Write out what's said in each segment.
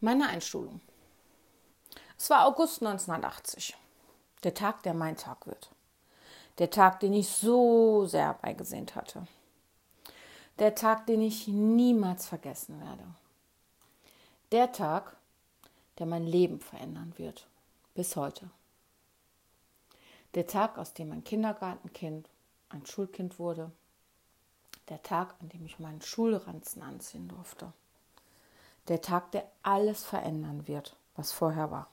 Meine Einschulung. Es war August 1980. Der Tag, der mein Tag wird. Der Tag, den ich so sehr beigesehnt hatte. Der Tag, den ich niemals vergessen werde. Der Tag, der mein Leben verändern wird. Bis heute. Der Tag, aus dem ein Kindergartenkind ein Schulkind wurde. Der Tag, an dem ich meinen Schulranzen anziehen durfte. Der Tag, der alles verändern wird, was vorher war.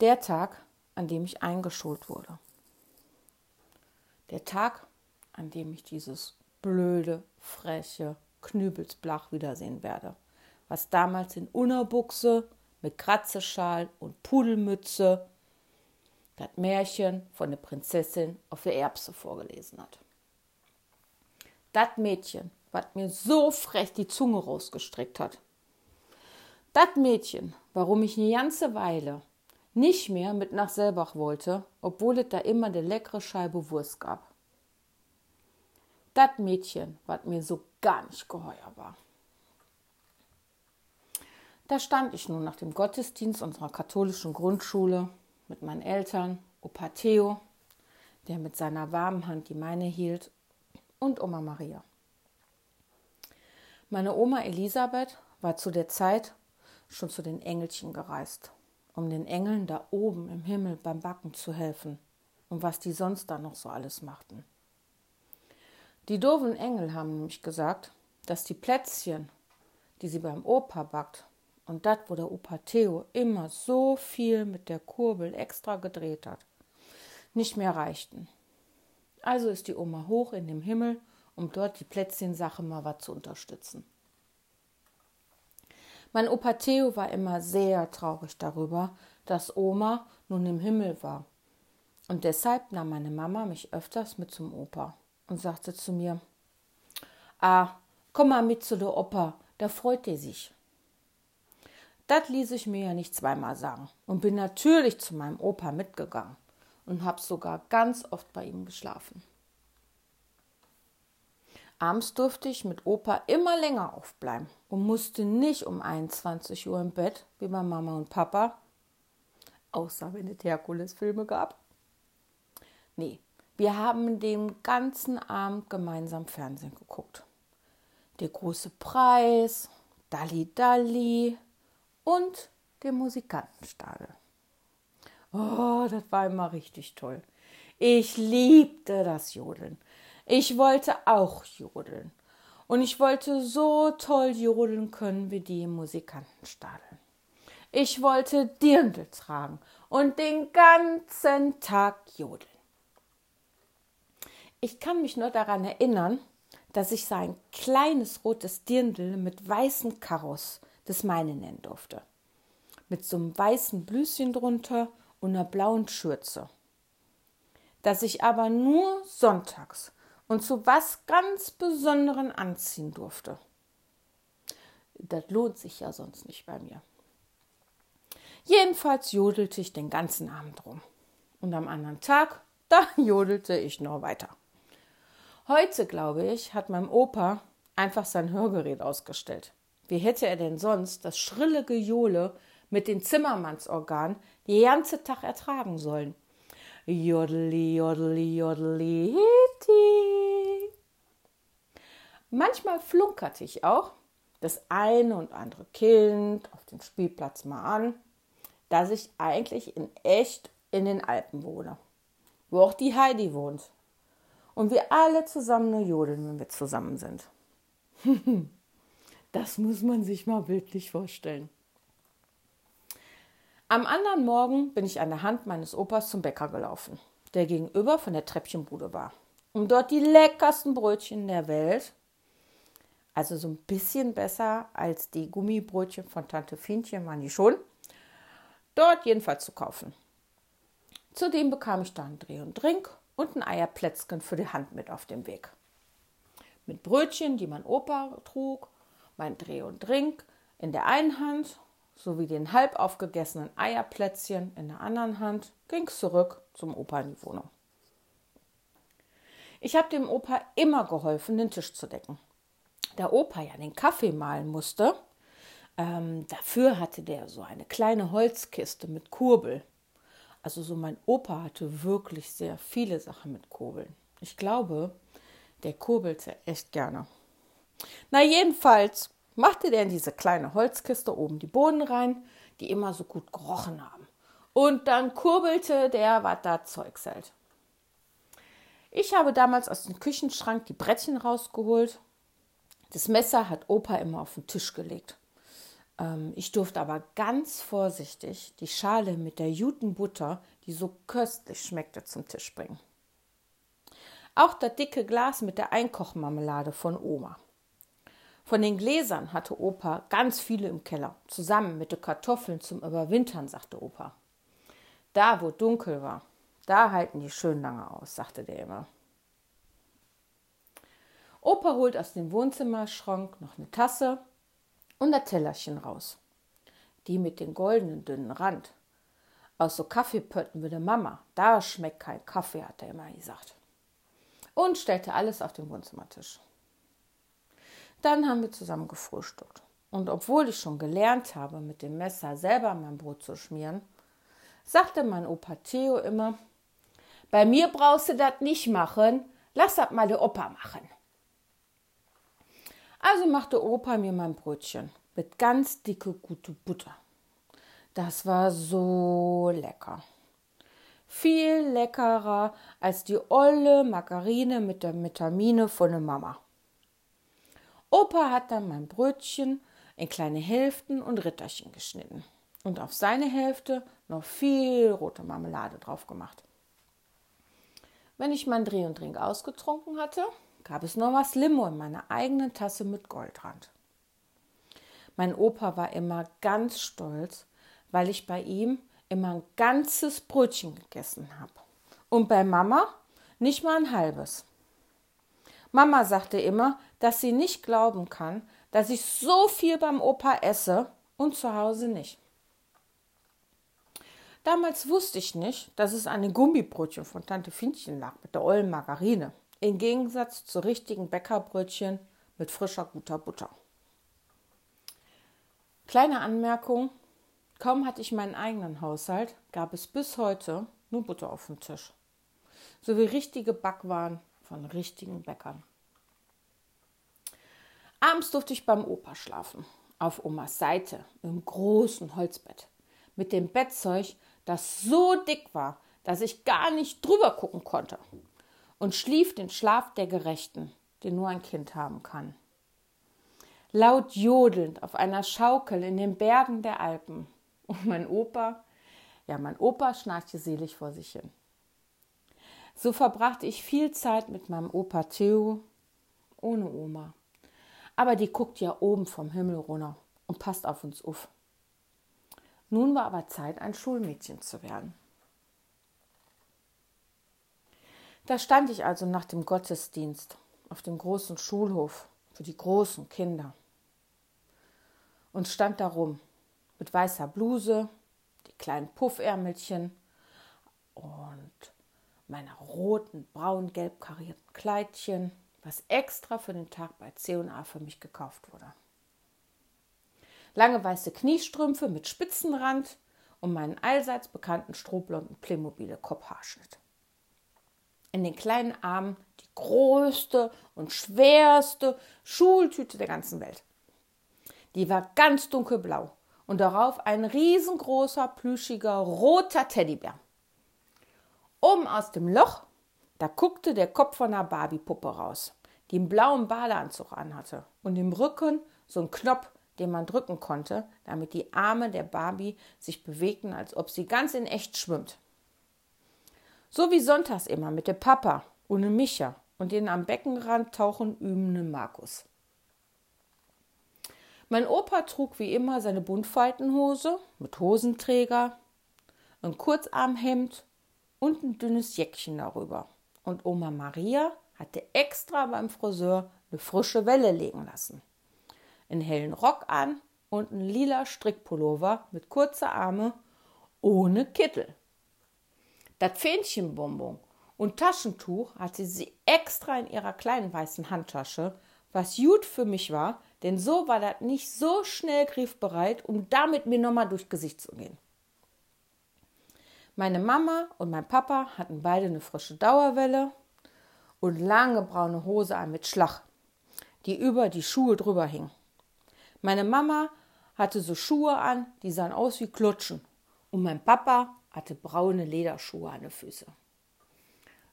Der Tag, an dem ich eingeschult wurde. Der Tag, an dem ich dieses blöde, freche Knübelsblach wiedersehen werde, was damals in Unerbuchse mit Kratzeschal und Pudelmütze das Märchen von der Prinzessin auf der Erbse vorgelesen hat. Das Mädchen, was mir so frech die Zunge rausgestreckt hat. Das Mädchen, warum ich eine ganze Weile nicht mehr mit nach Selbach wollte, obwohl es da immer eine leckere Scheibe Wurst gab. Das Mädchen, was mir so gar nicht geheuer war. Da stand ich nun nach dem Gottesdienst unserer katholischen Grundschule mit meinen Eltern, Opa Theo, der mit seiner warmen Hand die meine hielt, und Oma Maria. Meine Oma Elisabeth war zu der Zeit schon zu den Engelchen gereist, um den Engeln da oben im Himmel beim Backen zu helfen und was die sonst da noch so alles machten. Die doofen Engel haben nämlich gesagt, dass die Plätzchen, die sie beim Opa backt, und das, wo der Opa Theo immer so viel mit der Kurbel extra gedreht hat, nicht mehr reichten. Also ist die Oma hoch in den Himmel, um dort die Plätzchensache mal was zu unterstützen. Mein Opa Theo war immer sehr traurig darüber, dass Oma nun im Himmel war. Und deshalb nahm meine Mama mich öfters mit zum Opa und sagte zu mir: Ah, komm mal mit zu der Opa, da freut er sich. Das ließ ich mir ja nicht zweimal sagen und bin natürlich zu meinem Opa mitgegangen und habe sogar ganz oft bei ihm geschlafen. Abends durfte ich mit Opa immer länger aufbleiben und musste nicht um 21 Uhr im Bett wie bei Mama und Papa, außer wenn es Herkules-Filme gab. Nee, wir haben den ganzen Abend gemeinsam Fernsehen geguckt. Der große Preis, Dalli Dalli, und dem Musikantenstadel. Oh, das war immer richtig toll. Ich liebte das Jodeln. Ich wollte auch jodeln. Und ich wollte so toll jodeln können wie die im Musikantenstadel. Ich wollte Dirndl tragen und den ganzen Tag jodeln. Ich kann mich nur daran erinnern, dass ich so ein kleines rotes Dirndl mit weißen Karos das meine nennen durfte. Mit so einem weißen Blüschen drunter und einer blauen Schürze. Das ich aber nur sonntags und zu was ganz Besonderen anziehen durfte. Das lohnt sich ja sonst nicht bei mir. Jedenfalls jodelte ich den ganzen Abend rum. Und am anderen Tag, da jodelte ich noch weiter. Heute, glaube ich, hat mein Opa einfach sein Hörgerät ausgestellt. Wie hätte er denn sonst das schrille Gejohle mit den Zimmermannsorganen den ganzen Tag ertragen sollen? Jodeli, jodeli, jodeli, hiti. Manchmal flunkerte ich auch das eine und andere Kind auf dem Spielplatz mal an, dass ich eigentlich in echt in den Alpen wohne, wo auch die Heidi wohnt. Und wir alle zusammen nur jodeln, wenn wir zusammen sind. Das muss man sich mal bildlich vorstellen. Am anderen Morgen bin ich an der Hand meines Opas zum Bäcker gelaufen, der gegenüber von der Treppchenbude war, um dort die leckersten Brötchen der Welt, also so ein bisschen besser als die Gummibrötchen von Tante Fienchen waren die schon, dort jedenfalls zu kaufen. Zudem bekam ich da einen Dreh und Drink und ein Eierplätzchen für die Hand mit auf dem Weg. Mit Brötchen, die mein Opa trug mein Dreh und Drink in der einen Hand sowie den halb aufgegessenen Eierplätzchen in der anderen Hand ging zurück zum Opa in die Wohnung. Ich habe dem Opa immer geholfen, den Tisch zu decken. Da Opa ja den Kaffee mahlen musste, Ähm, dafür hatte der so eine kleine Holzkiste mit Kurbel. Also so mein Opa hatte wirklich sehr viele Sachen mit Kurbeln. Ich glaube, der kurbelte echt gerne. Na jedenfalls machte der in diese kleine Holzkiste oben die Bohnen rein, die immer so gut gerochen haben. Und dann kurbelte der, was da Zeugs hält. Ich habe damals aus dem Küchenschrank die Brettchen rausgeholt. Das Messer hat Opa immer auf den Tisch gelegt. Ähm, ich durfte aber ganz vorsichtig die Schale mit der Jutenbutter, die so köstlich schmeckte, zum Tisch bringen. Auch das dicke Glas mit der Einkochmarmelade von Oma. Von den Gläsern hatte Opa ganz viele im Keller, zusammen mit den Kartoffeln zum Überwintern, sagte Opa. Da, wo dunkel war, da halten die schön lange aus, sagte der immer. Opa holt aus dem Wohnzimmerschrank noch eine Tasse und ein Tellerchen raus. Die mit dem goldenen dünnen Rand. Aus so Kaffeepötten wie der Mama. Da schmeckt kein Kaffee, hat er immer gesagt. Und stellte alles auf den Wohnzimmertisch. Dann haben wir zusammen gefrühstückt. Und obwohl ich schon gelernt habe, mit dem Messer selber mein Brot zu schmieren, sagte mein Opa Theo immer, bei mir brauchst du das nicht machen, lass das mal der Opa machen. Also machte Opa mir mein Brötchen mit ganz dicke, gute Butter. Das war so lecker. Viel leckerer als die olle Margarine mit der Vitamine von der Mama. Opa hat dann mein Brötchen in kleine Hälften und Ritterchen geschnitten und auf seine Hälfte noch viel rote Marmelade drauf gemacht. Wenn ich mein Dreh und Trink ausgetrunken hatte, gab es noch was Limo in meiner eigenen Tasse mit Goldrand. Mein Opa war immer ganz stolz, weil ich bei ihm immer ein ganzes Brötchen gegessen habe. Und bei Mama nicht mal ein halbes. Mama sagte immer, dass sie nicht glauben kann, dass ich so viel beim Opa esse und zu Hause nicht. Damals wusste ich nicht, dass es an den Gummibrötchen von Tante Finchen lag mit der ollen Margarine, im Gegensatz zu richtigen Bäckerbrötchen mit frischer guter Butter. Kleine Anmerkung: Kaum hatte ich meinen eigenen Haushalt, gab es bis heute nur Butter auf dem Tisch. Sowie richtige Backwaren von richtigen Bäckern. Abends durfte ich beim Opa schlafen, auf Omas Seite, im großen Holzbett, mit dem Bettzeug, das so dick war, dass ich gar nicht drüber gucken konnte, und schlief den Schlaf der Gerechten, den nur ein Kind haben kann. Laut jodelnd auf einer Schaukel in den Bergen der Alpen. Und mein Opa, ja, mein Opa schnarchte selig vor sich hin. So verbrachte ich viel Zeit mit meinem Opa Theo ohne Oma. Aber die guckt ja oben vom Himmel runter und passt auf uns auf. Nun war aber Zeit, ein Schulmädchen zu werden. Da stand ich also nach dem Gottesdienst auf dem großen Schulhof für die großen Kinder und stand darum mit weißer Bluse, die kleinen Puffärmelchen und meiner roten, braun-gelb karierten Kleidchen, was extra für den Tag bei C&A für mich gekauft wurde. Lange weiße Kniestrümpfe mit Spitzenrand und meinen allseits bekannten strohblonden Playmobil Kopfhaarschnitt. In den kleinen Armen die größte und schwerste Schultüte der ganzen Welt. Die war ganz dunkelblau und darauf ein riesengroßer, plüschiger, roter Teddybär. Oben aus dem Loch, da guckte der Kopf von einer Barbiepuppe raus, die einen blauen Badeanzug anhatte und im Rücken so ein Knopf, den man drücken konnte, damit die Arme der Barbie sich bewegten, als ob sie ganz in echt schwimmt. So wie sonntags immer mit dem Papa und dem Micha und den am Beckenrand tauchen übenden Markus. Mein Opa trug wie immer seine Buntfaltenhose mit Hosenträger, ein Kurzarmhemd und ein dünnes Jäckchen darüber. Und Oma Maria hatte extra beim Friseur eine frische Welle legen lassen einen hellen Rock an und einen lila Strickpullover mit kurzer Arme ohne Kittel. Das Fähnchenbonbon und Taschentuch hatte sie extra in ihrer kleinen weißen Handtasche, was gut für mich war, denn so war das nicht so schnell griffbereit, um damit mir nochmal durch Gesicht zu gehen. Meine Mama und mein Papa hatten beide eine frische Dauerwelle und lange braune Hose an mit Schlag, die über die Schuhe drüber hing. Meine Mama hatte so Schuhe an, die sahen aus wie Klutschen. Und mein Papa hatte braune Lederschuhe an den Füßen.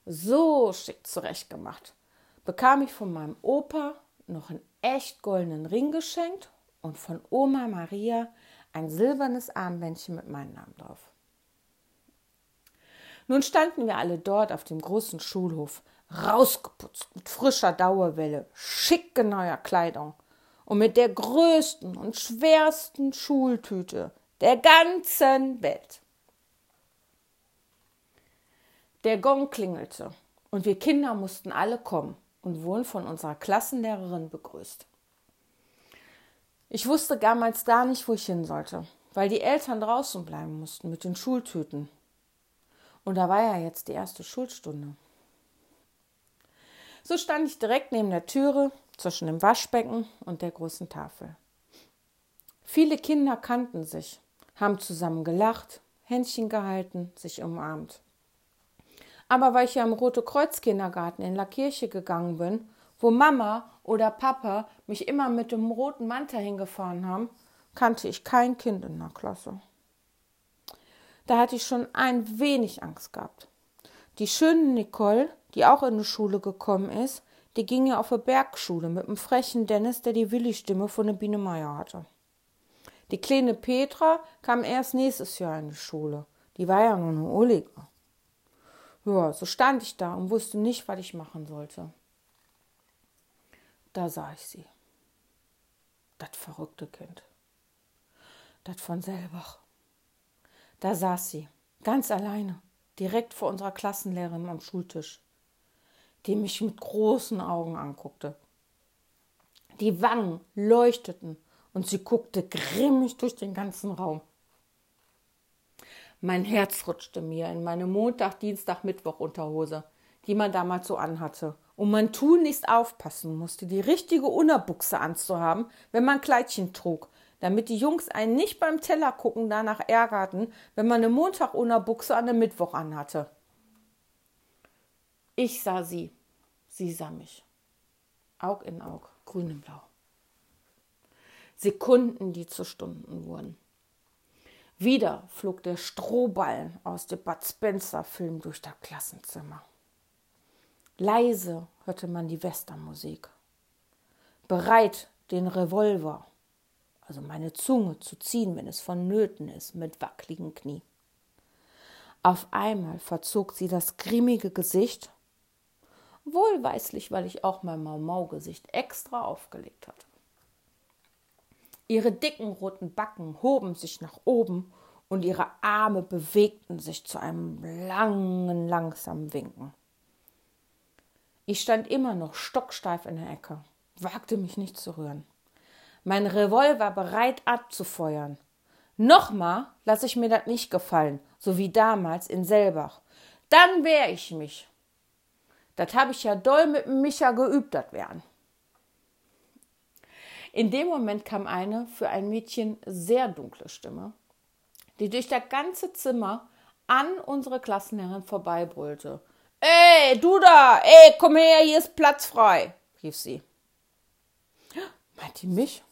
So schick zurechtgemacht bekam ich von meinem Opa noch einen echt goldenen Ring geschenkt und von Oma Maria ein silbernes Armbändchen mit meinem Namen drauf. Nun standen wir alle dort auf dem großen Schulhof, rausgeputzt mit frischer Dauerwelle, schicke neuer Kleidung und mit der größten und schwersten Schultüte der ganzen Welt. Der Gong klingelte und wir Kinder mussten alle kommen und wurden von unserer Klassenlehrerin begrüßt. Ich wusste damals gar nicht, wo ich hin sollte, weil die Eltern draußen bleiben mussten mit den Schultüten. Und da war ja jetzt die erste Schulstunde. So stand ich direkt neben der Türe zwischen dem Waschbecken und der großen Tafel. Viele Kinder kannten sich, haben zusammen gelacht, Händchen gehalten, sich umarmt. Aber weil ich ja im Rote Kreuz Kindergarten in La Kirche gegangen bin, wo Mama oder Papa mich immer mit dem roten Mantel hingefahren haben, kannte ich kein Kind in der Klasse. Da hatte ich schon ein wenig Angst gehabt. Die schöne Nicole, die auch in die Schule gekommen ist, die ging ja auf eine Bergschule mit dem frechen Dennis, der die Willi-Stimme von der Biene Meier hatte. Die kleine Petra kam erst nächstes Jahr in die Schule. Die war ja nur eine Olige. Ja, so stand ich da und wusste nicht, was ich machen sollte. Da sah ich sie. Das verrückte Kind. Das von Selbach. Da saß sie, ganz alleine, direkt vor unserer Klassenlehrerin am Schultisch, die mich mit großen Augen anguckte. Die Wangen leuchteten und sie guckte grimmig durch den ganzen Raum. Mein Herz rutschte mir in meine Montag, Dienstag, Mittwoch Unterhose, die man damals so anhatte. Und man tunlichst aufpassen musste, die richtige Unterbuchse anzuhaben, wenn man Kleidchen trug, damit die Jungs einen nicht beim Teller gucken danach ärgerten, wenn man eine Montag-Unterbuchse an dem Mittwoch anhatte. Ich sah sie, sie sah mich. Aug in Aug, grün und blau. Sekunden, die zu Stunden wurden. Wieder flog der Strohballen aus dem Bud Spencer-Film durch das Klassenzimmer. Leise hörte man die Westernmusik. Bereit, den Revolver, also meine Zunge zu ziehen, wenn es vonnöten ist, mit wackligen Knie. Auf einmal verzog sie das grimmige Gesicht, wohlweislich, weil ich auch mein Mau-Mau-Gesicht extra aufgelegt hatte. Ihre dicken roten Backen hoben sich nach oben und ihre Arme bewegten sich zu einem langen, langsamen Winken. Ich stand immer noch stocksteif in der Ecke, wagte mich nicht zu rühren. Mein Revolver bereit abzufeuern. Nochmal lasse ich mir das nicht gefallen, so wie damals in Selbach. Dann wehr ich mich. Das habe ich ja doll mit Micha geübt, das Wehren. In dem Moment kam eine für ein Mädchen sehr dunkle Stimme, die durch das ganze Zimmer an unsere Klassenlehrerin vorbeibrüllte. Ey, du da! Ey, komm her, hier ist Platz frei! rief sie. Meint die mich?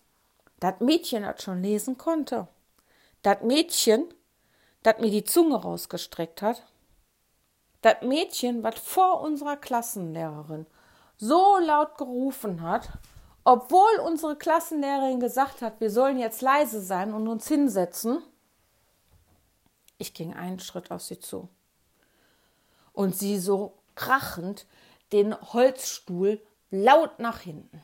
Das Mädchen, das schon lesen konnte. Das Mädchen, das mir die Zunge rausgestreckt hat. Das Mädchen, was vor unserer Klassenlehrerin so laut gerufen hat, obwohl unsere Klassenlehrerin gesagt hat, wir sollen jetzt leise sein und uns hinsetzen, ich ging einen Schritt auf sie zu. Und sie so krachend den Holzstuhl laut nach hinten.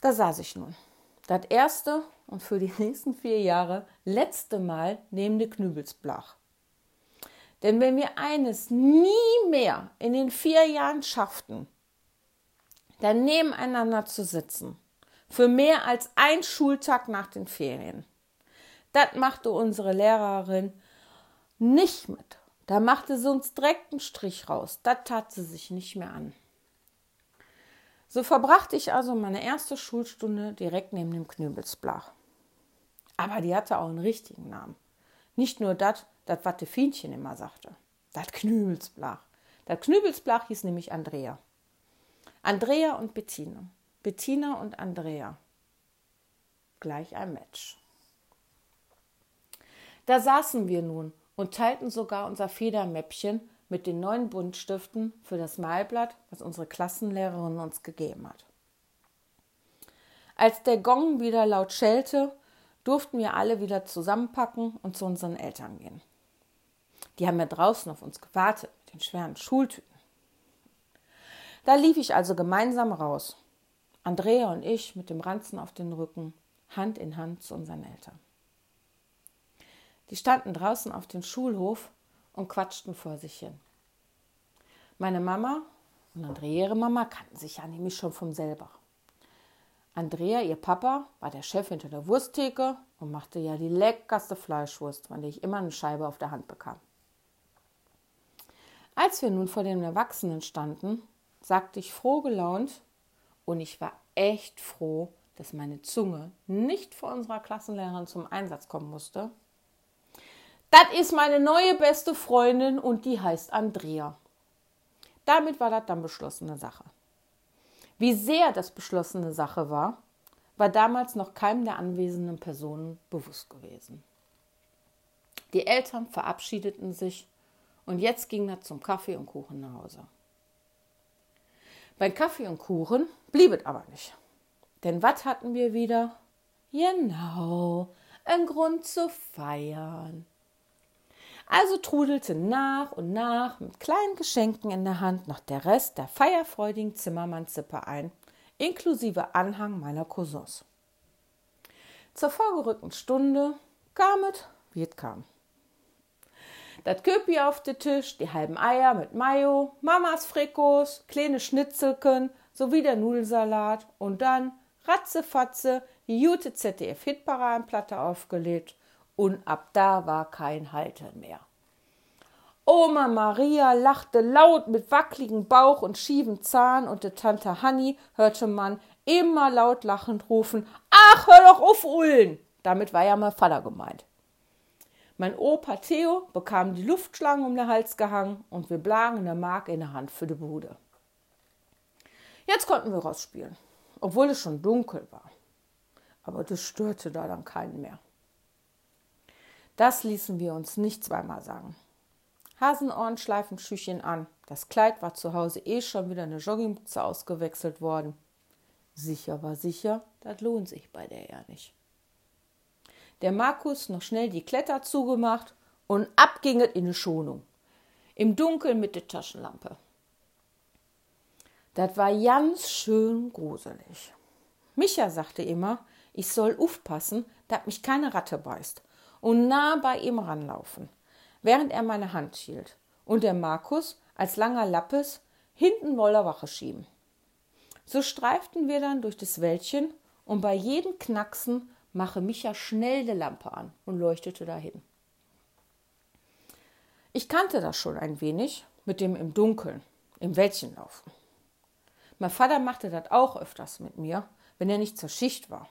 Da saß ich nun. Das erste und für die nächsten vier Jahre letzte Mal neben der Knübelsblach. Denn wenn wir eines nie mehr in den vier Jahren schafften, dann nebeneinander zu sitzen. Für mehr als ein Schultag nach den Ferien. Das machte unsere Lehrerin nicht mit. Da machte sie uns direkt einen Strich raus. Das tat sie sich nicht mehr an. So verbrachte ich also meine erste Schulstunde direkt neben dem Knübelsblach. Aber die hatte auch einen richtigen Namen. Nicht nur das, das was de Fienchen immer sagte. Das Knübelsblach. Das Knübelsblach hieß nämlich Andrea. Andrea und Bettina. Bettina und Andrea. Gleich ein Match. Da saßen wir nun und teilten sogar unser Federmäppchen mit den neuen Buntstiften für das Malblatt, was unsere Klassenlehrerin uns gegeben hat. Als der Gong wieder laut schellte, durften wir alle wieder zusammenpacken und zu unseren Eltern gehen. Die haben ja draußen auf uns gewartet mit den schweren Schultüten. Da lief ich also gemeinsam raus. Andrea und ich mit dem Ranzen auf den Rücken, Hand in Hand zu unseren Eltern. Die standen draußen auf dem Schulhof und quatschten vor sich hin. Meine Mama und Andrea ihre Mama kannten sich ja nämlich schon vom selber. Andrea, ihr Papa, war der Chef hinter der Wursttheke und machte ja die leckerste Fleischwurst, von der ich immer eine Scheibe auf der Hand bekam. Als wir nun vor den Erwachsenen standen, sagte ich froh gelaunt, und ich war echt froh, dass meine Zunge nicht vor unserer Klassenlehrerin zum Einsatz kommen musste. Das ist meine neue beste Freundin und die heißt Andrea. Damit war das dann beschlossene Sache. Wie sehr das beschlossene Sache war, war damals noch keinem der anwesenden Personen bewusst gewesen. Die Eltern verabschiedeten sich und jetzt ging er zum Kaffee und Kuchen nach Hause. Beim Kaffee und Kuchen blieb es aber nicht. Denn was hatten wir wieder? Genau, ein Grund zu feiern. Also trudelte nach und nach mit kleinen Geschenken in der Hand noch der Rest der feierfreudigen Zimmermannsippe ein, inklusive Anhang meiner Cousins. Zur vorgerückten Stunde kam es, wie es kam. Das Köpi auf den Tisch, die halben Eier mit Mayo, Mamas Frikos, kleine Schnitzelken sowie der Nudelsalat und dann ratzefatze die gute ZDF-Hitparadenplatte aufgelegt und ab da war kein Halten mehr. Oma Maria lachte laut mit wackligem Bauch und schiefem Zahn und die Tante Hanni hörte man immer laut lachend rufen: Ach, hör doch auf, Ullen! Damit war ja mein Vater gemeint. Mein Opa Theo bekam die Luftschlange um den Hals gehangen und wir blagen eine Mark in der Hand für die Bude. Jetzt konnten wir rausspielen, obwohl es schon dunkel war. Aber das störte da dann keinen mehr. Das ließen wir uns nicht zweimal sagen. Hasenohren schleifen Schüchchen an. Das Kleid war zu Hause eh schon wieder eine Joggingbüchse ausgewechselt worden. Sicher war sicher, das lohnt sich bei der ja nicht der Markus noch schnell die Kletter zugemacht und ab ging es in die Schonung. Im Dunkeln mit der Taschenlampe. Das war ganz schön gruselig. Micha sagte immer, ich soll aufpassen, dass mich keine Ratte beißt und nah bei ihm ranlaufen, während er meine Hand hielt und der Markus als langer Lappes hinten Woller Wache schieben. So streiften wir dann durch das Wäldchen und bei jedem Knacksen mache Micha schnell die Lampe an und leuchtete dahin. Ich kannte das schon ein wenig mit dem im Dunkeln, im Wäldchen laufen. Mein Vater machte das auch öfters mit mir, wenn er nicht zur Schicht war.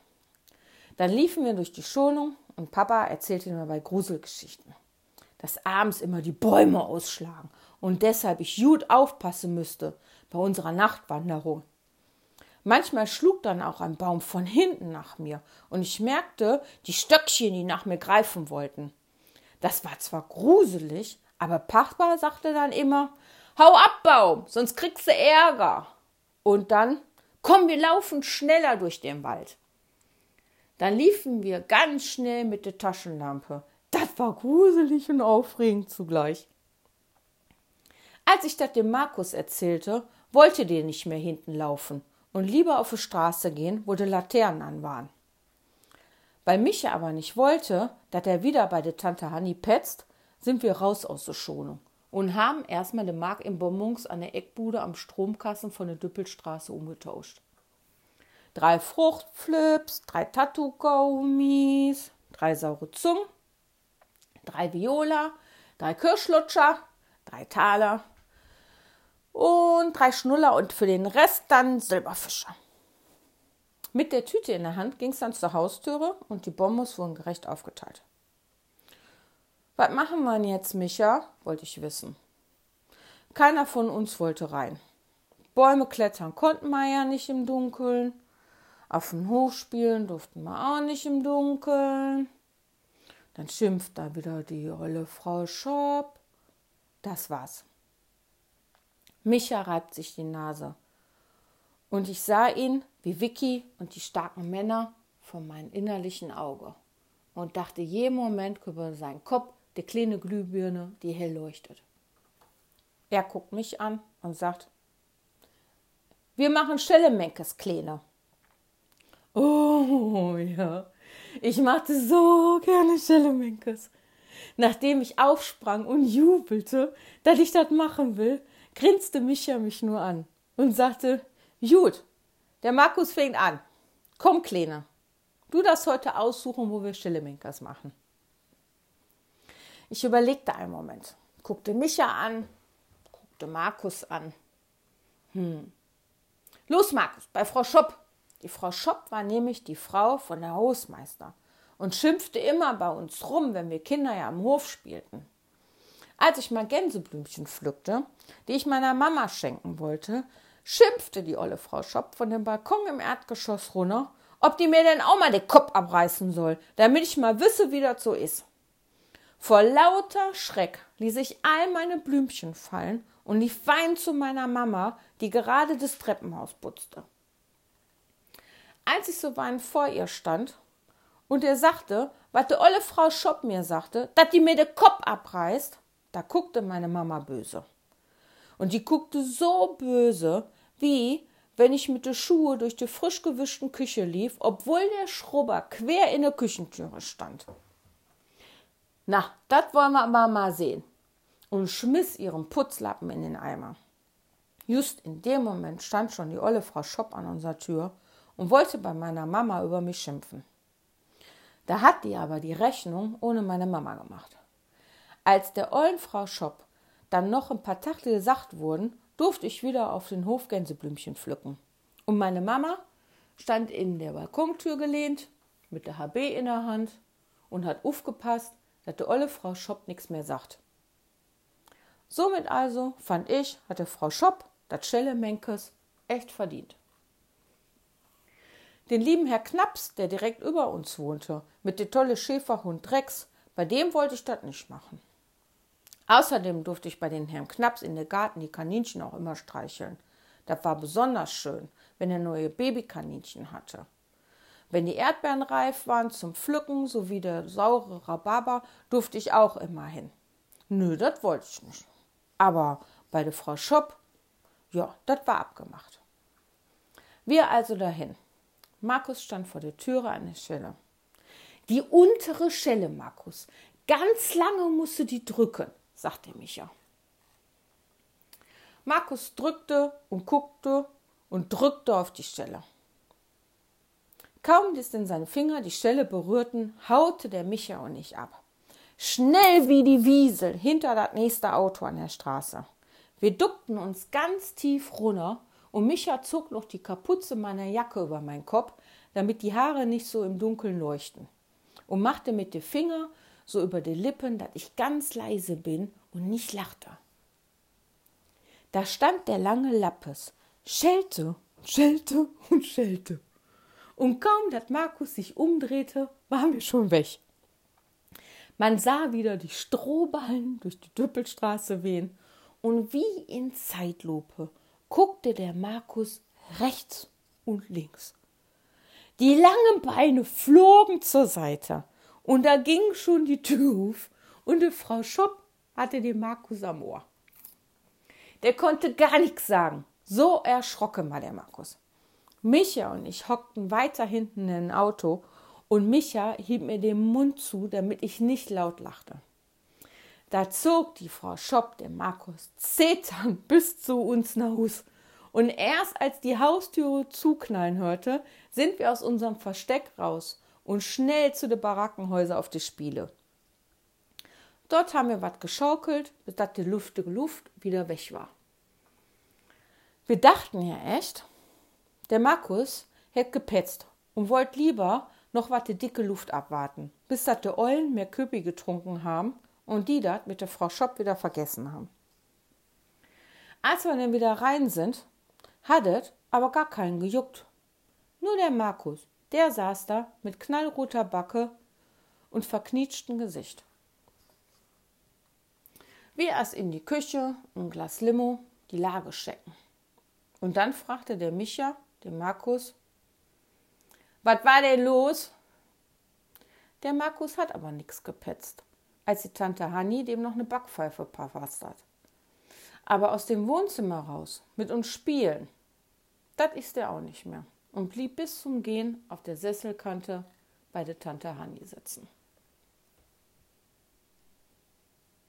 Dann liefen wir durch die Schonung und Papa erzählte mir bei Gruselgeschichten, dass abends immer die Bäume ausschlagen und deshalb ich gut aufpassen müsste bei unserer Nachtwanderung Manchmal schlug dann auch ein Baum von hinten nach mir und ich merkte die Stöckchen, die nach mir greifen wollten. Das war zwar gruselig, aber Papa sagte dann immer: Hau ab, Baum, sonst kriegst du Ärger. Und dann: Komm, wir laufen schneller durch den Wald. Dann liefen wir ganz schnell mit der Taschenlampe. Das war gruselig und aufregend zugleich. Als ich das dem Markus erzählte, wollte der nicht mehr hinten laufen und lieber auf die Straße gehen, wo die Laternen an waren. Weil Micha aber nicht wollte, dass er wieder bei der Tante Hanni petzt, sind wir raus aus der Schonung und haben erstmal den Mark im Bonbons an der Eckbude am Stromkassen von der Düppelstraße umgetauscht. Drei Fruchtflips, drei Tattoo-Gaumis, drei saure Zungen, drei Viola, drei Kirschlutscher, drei Taler und drei Schnuller und für den Rest dann Silberfische. Mit der Tüte in der Hand ging es dann zur Haustüre und die Bonbons wurden gerecht aufgeteilt. Was machen wir jetzt, Micha? wollte ich wissen. Keiner von uns wollte rein. Bäume klettern konnten wir ja nicht im Dunkeln. Auf dem Hof spielen durften wir auch nicht im Dunkeln. Dann schimpft da wieder die olle Frau Schopp. Das war's. Micha reibt sich die Nase. Und ich sah ihn, wie Vicky und die starken Männer, vor meinem innerlichen Auge und dachte jeden Moment über seinen Kopf die kleine Glühbirne, die hell leuchtet. Er guckt mich an und sagt, wir machen Schellemenkes, Kleine. Oh ja, ich machte so gerne Schellemenkes. Nachdem ich aufsprang und jubelte, dass ich das machen will, grinste Micha mich nur an und sagte, Gut, der Markus fängt an. Komm, Kleine, du darfst heute aussuchen, wo wir Schellemenkers machen. Ich überlegte einen Moment, guckte Micha an, guckte Markus an. Hm. Los, Markus, bei Frau Schopp. Die Frau Schopp war nämlich die Frau von der Hausmeister und schimpfte immer bei uns rum, wenn wir Kinder ja am Hof spielten. Als ich mal Gänseblümchen pflückte, die ich meiner Mama schenken wollte, schimpfte die olle Frau Schopp von dem Balkon im Erdgeschoss runter, ob die mir denn auch mal den Kopf abreißen soll, damit ich mal wisse, wie das so ist. Vor lauter Schreck ließ ich all meine Blümchen fallen und lief weinend zu meiner Mama, die gerade das Treppenhaus putzte. Als ich so weinend vor ihr stand und ihr sagte, was die olle Frau Schopp mir sagte, dass die mir den Kopf abreißt, da guckte meine Mama böse. Und die guckte so böse, wie wenn ich mit den Schuhe durch die frisch gewischten Küche lief, obwohl der Schrubber quer in der Küchentüre stand. Na, das wollen wir aber mal sehen. Und schmiss ihren Putzlappen in den Eimer. Just in dem Moment stand schon die olle Frau Schopp an unserer Tür und wollte bei meiner Mama über mich schimpfen. Da hat die aber die Rechnung ohne meine Mama gemacht. Als der ollen Frau Schopp dann noch ein paar Tage gesagt wurden, durfte ich wieder auf den Hof Gänseblümchen pflücken. Und meine Mama stand in der Balkontür gelehnt, mit der HB in der Hand und hat aufgepasst, dass die olle Frau Schopp nichts mehr sagt. Somit also, fand ich, hatte Frau Schopp das Schellemenkes echt verdient. Den lieben Herr Knaps, der direkt über uns wohnte, mit dem tolle Schäferhund Rex, bei dem wollte ich das nicht machen. Außerdem durfte ich bei den Herrn Knaps in den Garten die Kaninchen auch immer streicheln. Das war besonders schön, wenn er neue Babykaninchen hatte. Wenn die Erdbeeren reif waren zum Pflücken sowie der saure Rhabarber, durfte ich auch immer hin. Nö, das wollte ich nicht. Aber bei der Frau Schopp, ja, das war abgemacht. Wir also dahin. Markus stand vor der Türe an der Schelle. Die untere Schelle, Markus. Ganz lange musst du die drücken sagte Micha. Markus drückte und guckte und drückte auf die Stelle. Kaum dass denn seine Finger die Stelle berührten, haute der Micha und ich ab. Schnell wie die Wiesel hinter das nächste Auto an der Straße. Wir duckten uns ganz tief runter und Micha zog noch die Kapuze meiner Jacke über meinen Kopf, damit die Haare nicht so im Dunkeln leuchten, und machte mit den Fingern so über die Lippen, dass ich ganz leise bin und nicht lachte. Da stand der lange Lappes, schellte, schellte und schellte. Und kaum, dass Markus sich umdrehte, waren wir schon weg. Man sah wieder die Strohballen durch die Düppelstraße wehen und wie in Zeitlupe guckte der Markus rechts und links. Die langen Beine flogen zur Seite und da ging schon die Tür auf und die Frau Schopp hatte den Markus am Ohr. Der konnte gar nichts sagen. So erschrocken war der Markus. Micha und ich hockten weiter hinten in ein Auto und Micha hielt mir den Mund zu, damit ich nicht laut lachte. Da zog die Frau Schopp den Markus zetern bis zu uns nach Hus. Und erst als die Haustüre zuknallen hörte, sind wir aus unserem Versteck raus und schnell zu den Barackenhäusern auf die Spiele. Dort haben wir was geschaukelt, bis dass die luftige Luft wieder weg war. Wir dachten ja echt, der Markus hätte gepetzt und wollte lieber noch wat die dicke Luft abwarten, bis dat de Eulen mehr Köpi getrunken haben und die dat mit der Frau Schopp wieder vergessen haben. Als wir dann wieder rein sind, hattet aber gar keinen gejuckt. Nur der Markus, der saß da mit knallroter Backe und verknietschten Gesicht. Wir erst in die Küche, ein Glas Limo, die Lage checken. Und dann fragte der Micha, den Markus, was war denn los? Der Markus hat aber nichts gepetzt, als die Tante Hanni dem noch eine Backpfeife verfasst hat. Aber aus dem Wohnzimmer raus, mit uns spielen, das ist er auch nicht mehr und blieb bis zum Gehen auf der Sesselkante bei der Tante Hanni sitzen.